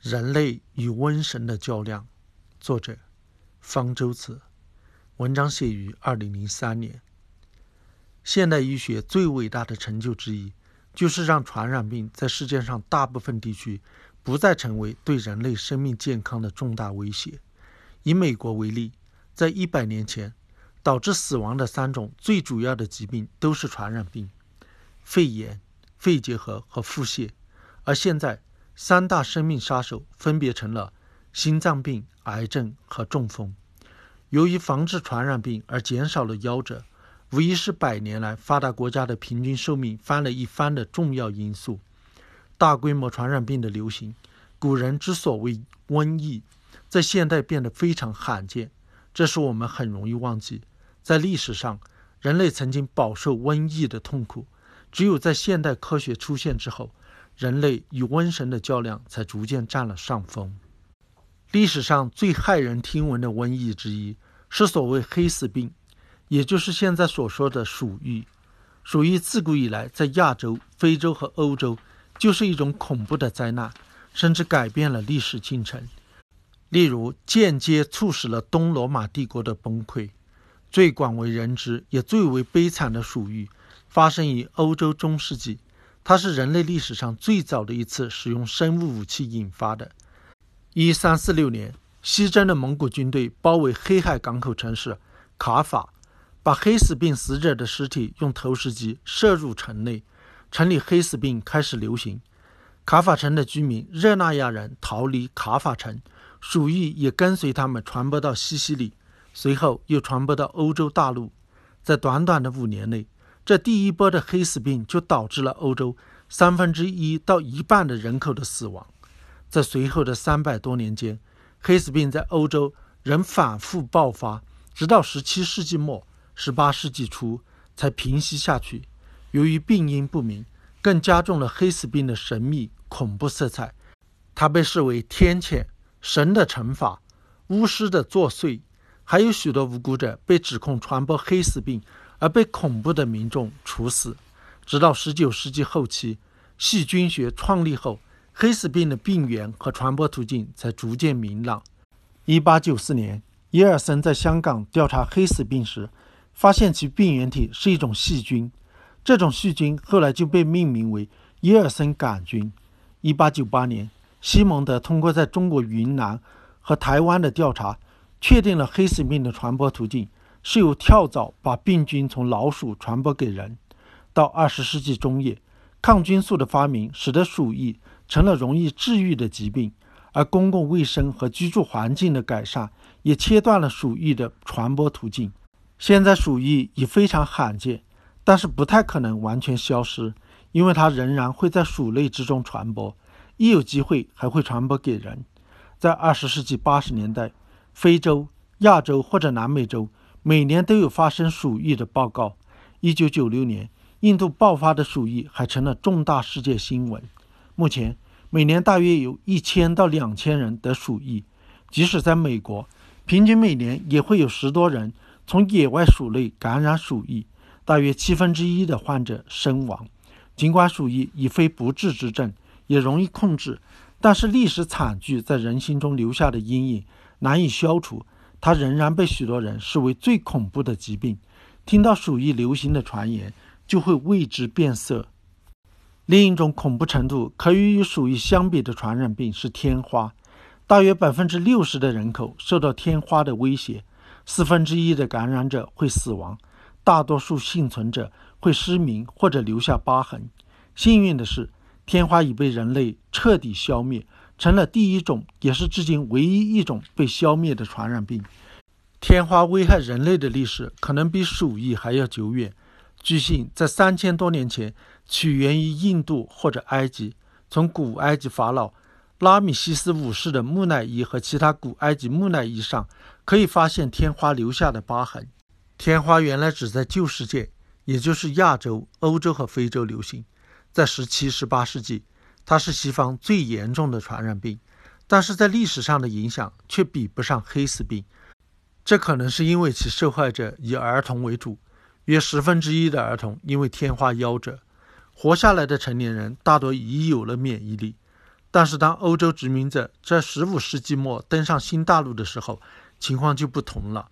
人类与瘟神的较量，作者方舟子。文章写于二零零三年。现代医学最伟大的成就之一，就是让传染病在世界上大部分地区不再成为对人类生命健康的重大威胁。以美国为例，在一百年前，导致死亡的三种最主要的疾病都是传染病：肺炎、肺结核和腹泻。而现在，三大生命杀手分别成了心脏病、癌症和中风。由于防治传染病而减少了夭折，无疑是百年来发达国家的平均寿命翻了一番的重要因素。大规模传染病的流行，古人之所谓瘟疫，在现代变得非常罕见。这使我们很容易忘记，在历史上，人类曾经饱受瘟疫的痛苦。只有在现代科学出现之后，人类与瘟神的较量才逐渐占了上风。历史上最骇人听闻的瘟疫之一是所谓黑死病，也就是现在所说的鼠疫。鼠疫自古以来在亚洲、非洲和欧洲就是一种恐怖的灾难，甚至改变了历史进程。例如，间接促使了东罗马帝国的崩溃。最广为人知也最为悲惨的鼠疫，发生于欧洲中世纪。它是人类历史上最早的一次使用生物武器引发的。一三四六年，西征的蒙古军队包围黑海港口城市卡法，把黑死病死者的尸体用投石机射入城内，城里黑死病开始流行。卡法城的居民热那亚人逃离卡法城，鼠疫也跟随他们传播到西西里，随后又传播到欧洲大陆。在短短的五年内，这第一波的黑死病就导致了欧洲三分之一到一半的人口的死亡。在随后的三百多年间，黑死病在欧洲仍反复爆发，直到十七世纪末、十八世纪初才平息下去。由于病因不明，更加重了黑死病的神秘恐怖色彩。它被视为天谴、神的惩罚、巫师的作祟，还有许多无辜者被指控传播黑死病。而被恐怖的民众处死，直到19世纪后期，细菌学创立后，黑死病的病源和传播途径才逐渐明朗。1894年，耶尔森在香港调查黑死病时，发现其病原体是一种细菌，这种细菌后来就被命名为耶尔森杆菌。1898年，西蒙德通过在中国云南和台湾的调查，确定了黑死病的传播途径。是由跳蚤把病菌从老鼠传播给人。到二十世纪中叶，抗菌素的发明使得鼠疫成了容易治愈的疾病，而公共卫生和居住环境的改善也切断了鼠疫的传播途径。现在鼠疫已非常罕见，但是不太可能完全消失，因为它仍然会在鼠类之中传播，一有机会还会传播给人。在二十世纪八十年代，非洲、亚洲或者南美洲。每年都有发生鼠疫的报告。一九九六年，印度爆发的鼠疫还成了重大世界新闻。目前，每年大约有一千到两千人得鼠疫。即使在美国，平均每年也会有十多人从野外鼠类感染鼠疫，大约七分之一的患者身亡。尽管鼠疫已非不治之症，也容易控制，但是历史惨剧在人心中留下的阴影难以消除。它仍然被许多人视为最恐怖的疾病。听到鼠疫流行的传言，就会为之变色。另一种恐怖程度可与鼠疫相比的传染病是天花。大约百分之六十的人口受到天花的威胁，四分之一的感染者会死亡，大多数幸存者会失明或者留下疤痕。幸运的是，天花已被人类彻底消灭。成了第一种，也是至今唯一一种被消灭的传染病。天花危害人类的历史可能比鼠疫还要久远。据信，在三千多年前，起源于印度或者埃及。从古埃及法老拉米西斯五世的木乃伊和其他古埃及木乃伊上，可以发现天花留下的疤痕。天花原来只在旧世界，也就是亚洲、欧洲和非洲流行。在十七、十八世纪。它是西方最严重的传染病，但是在历史上的影响却比不上黑死病。这可能是因为其受害者以儿童为主，约十分之一的儿童因为天花夭折，活下来的成年人大多已有了免疫力。但是当欧洲殖民者在15世纪末登上新大陆的时候，情况就不同了。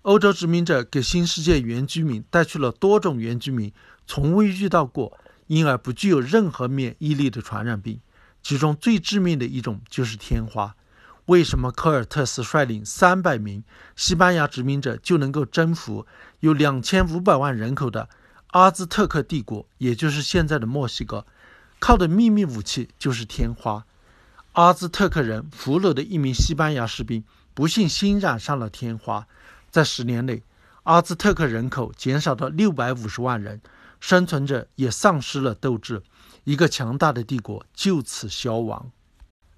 欧洲殖民者给新世界原居民带去了多种原居民从未遇到过，因而不具有任何免疫力的传染病，其中最致命的一种就是天花。为什么科尔特斯率领三百名西班牙殖民者就能够征服有两千五百万人口的阿兹特克帝国，也就是现在的墨西哥？靠的秘密武器就是天花。阿兹特克人俘虏的一名西班牙士兵不幸新染上了天花，在十年内，阿兹特克人口减少到六百五十万人，生存者也丧失了斗志，一个强大的帝国就此消亡。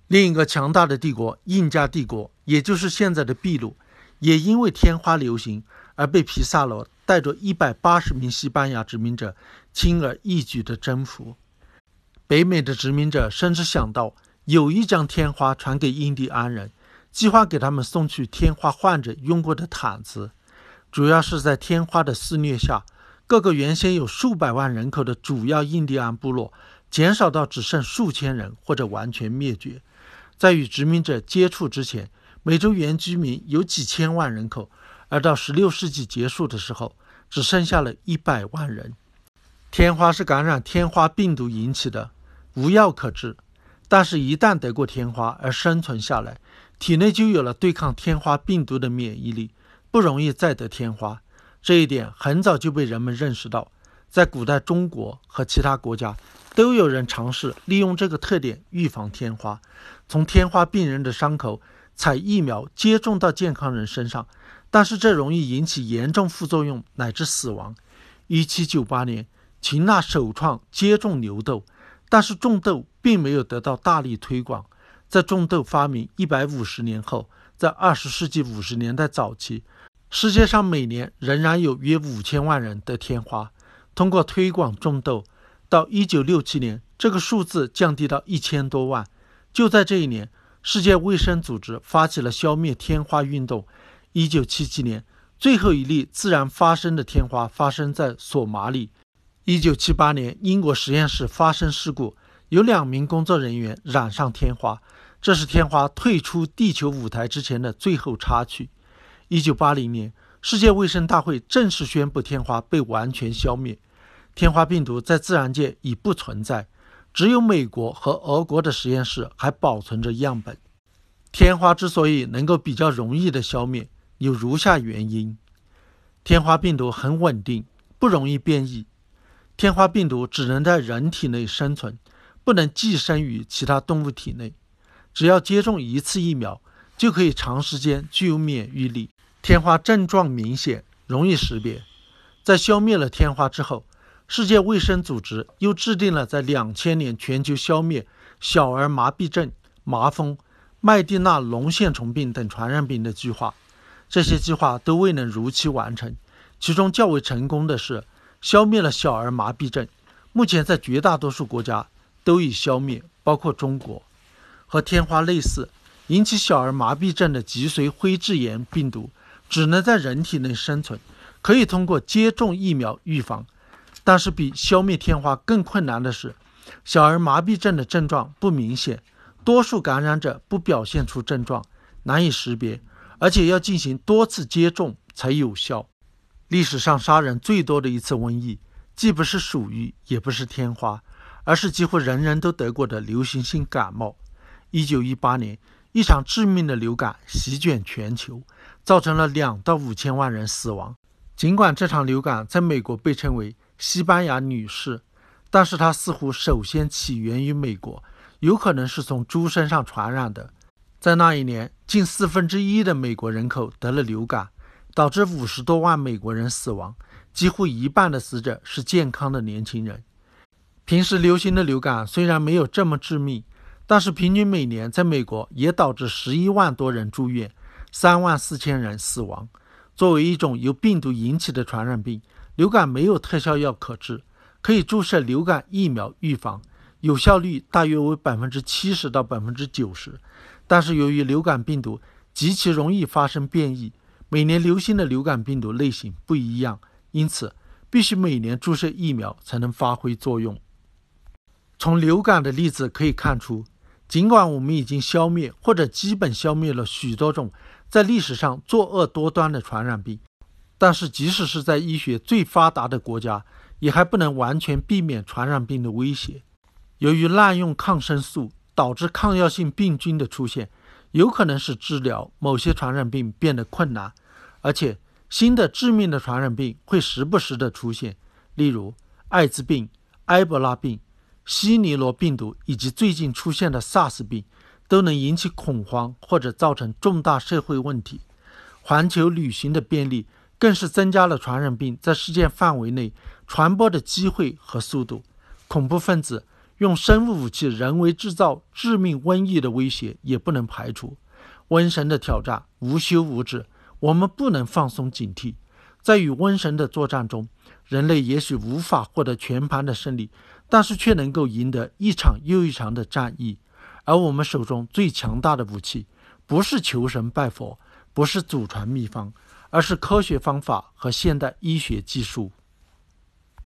另一个强大的帝国——印加帝国，也就是现在的秘鲁，也因为天花流行而被皮萨罗带着一百八十名西班牙殖民者轻而易举地征服。北美的殖民者甚至想到有意将天花传给印第安人，计划给他们送去天花患者用过的毯子。主要是在天花的肆虐下，各个原先有数百万人口的主要印第安部落减少到只剩数千人，或者完全灭绝。在与殖民者接触之前，美洲原居民有几千万人口，而到16世纪结束的时候，只剩下了一百万人。天花是感染天花病毒引起的，无药可治。但是，一旦得过天花而生存下来，体内就有了对抗天花病毒的免疫力，不容易再得天花。这一点很早就被人们认识到，在古代中国和其他国家。都有人尝试利用这个特点预防天花，从天花病人的伤口采疫苗接种到健康人身上，但是这容易引起严重副作用乃至死亡。一七九八年，秦娜首创接种牛痘，但是种痘并没有得到大力推广。在种痘发明一百五十年后，在二十世纪五十年代早期，世界上每年仍然有约五千万人得天花。通过推广种痘。到一九六七年，这个数字降低到一千多万。就在这一年，世界卫生组织发起了消灭天花运动。一九七七年，最后一例自然发生的天花发生在索马里。一九七八年，英国实验室发生事故，有两名工作人员染上天花，这是天花退出地球舞台之前的最后插曲。一九八零年，世界卫生大会正式宣布天花被完全消灭。天花病毒在自然界已不存在，只有美国和俄国的实验室还保存着样本。天花之所以能够比较容易的消灭，有如下原因：天花病毒很稳定，不容易变异。天花病毒只能在人体内生存，不能寄生于其他动物体内。只要接种一次疫苗，就可以长时间具有免疫力。天花症状明显，容易识别。在消灭了天花之后，世界卫生组织又制定了在两千年全球消灭小儿麻痹症、麻风、麦地那龙线虫病等传染病的计划，这些计划都未能如期完成。其中较为成功的是消灭了小儿麻痹症，目前在绝大多数国家都已消灭，包括中国。和天花类似，引起小儿麻痹症的脊髓灰质炎病毒只能在人体内生存，可以通过接种疫苗预防。但是比消灭天花更困难的是，小儿麻痹症的症状不明显，多数感染者不表现出症状，难以识别，而且要进行多次接种才有效。历史上杀人最多的一次瘟疫，既不是鼠疫，也不是天花，而是几乎人人都得过的流行性感冒。一九一八年，一场致命的流感席卷全球，造成了两到五千万人死亡。尽管这场流感在美国被称为西班牙女士，但是它似乎首先起源于美国，有可能是从猪身上传染的。在那一年，近四分之一的美国人口得了流感，导致五十多万美国人死亡，几乎一半的死者是健康的年轻人。平时流行的流感虽然没有这么致命，但是平均每年在美国也导致十一万多人住院，三万四千人死亡。作为一种由病毒引起的传染病。流感没有特效药可治，可以注射流感疫苗预防，有效率大约为百分之七十到百分之九十。但是由于流感病毒极其容易发生变异，每年流行的流感病毒类型不一样，因此必须每年注射疫苗才能发挥作用。从流感的例子可以看出，尽管我们已经消灭或者基本消灭了许多种在历史上作恶多端的传染病，但是即使是在医学最发达的国家，也还不能完全避免传染病的威胁。由于滥用抗生素，导致抗药性病菌的出现，有可能使治疗某些传染病变得困难，而且新的致命的传染病会时不时的出现，例如艾滋病、埃博拉病。西尼罗病毒以及最近出现的 SARS 病都能引起恐慌或者造成重大社会问题。环球旅行的便利更是增加了传染病在世界范围内传播的机会和速度。恐怖分子用生物武器人为制造致命瘟疫的威胁也不能排除。瘟神的挑战无休无止，我们不能放松警惕。在与瘟神的作战中，人类也许无法获得全盘的胜利。但是却能够赢得一场又一场的战役，而我们手中最强大的武器，不是求神拜佛，不是祖传秘方，而是科学方法和现代医学技术。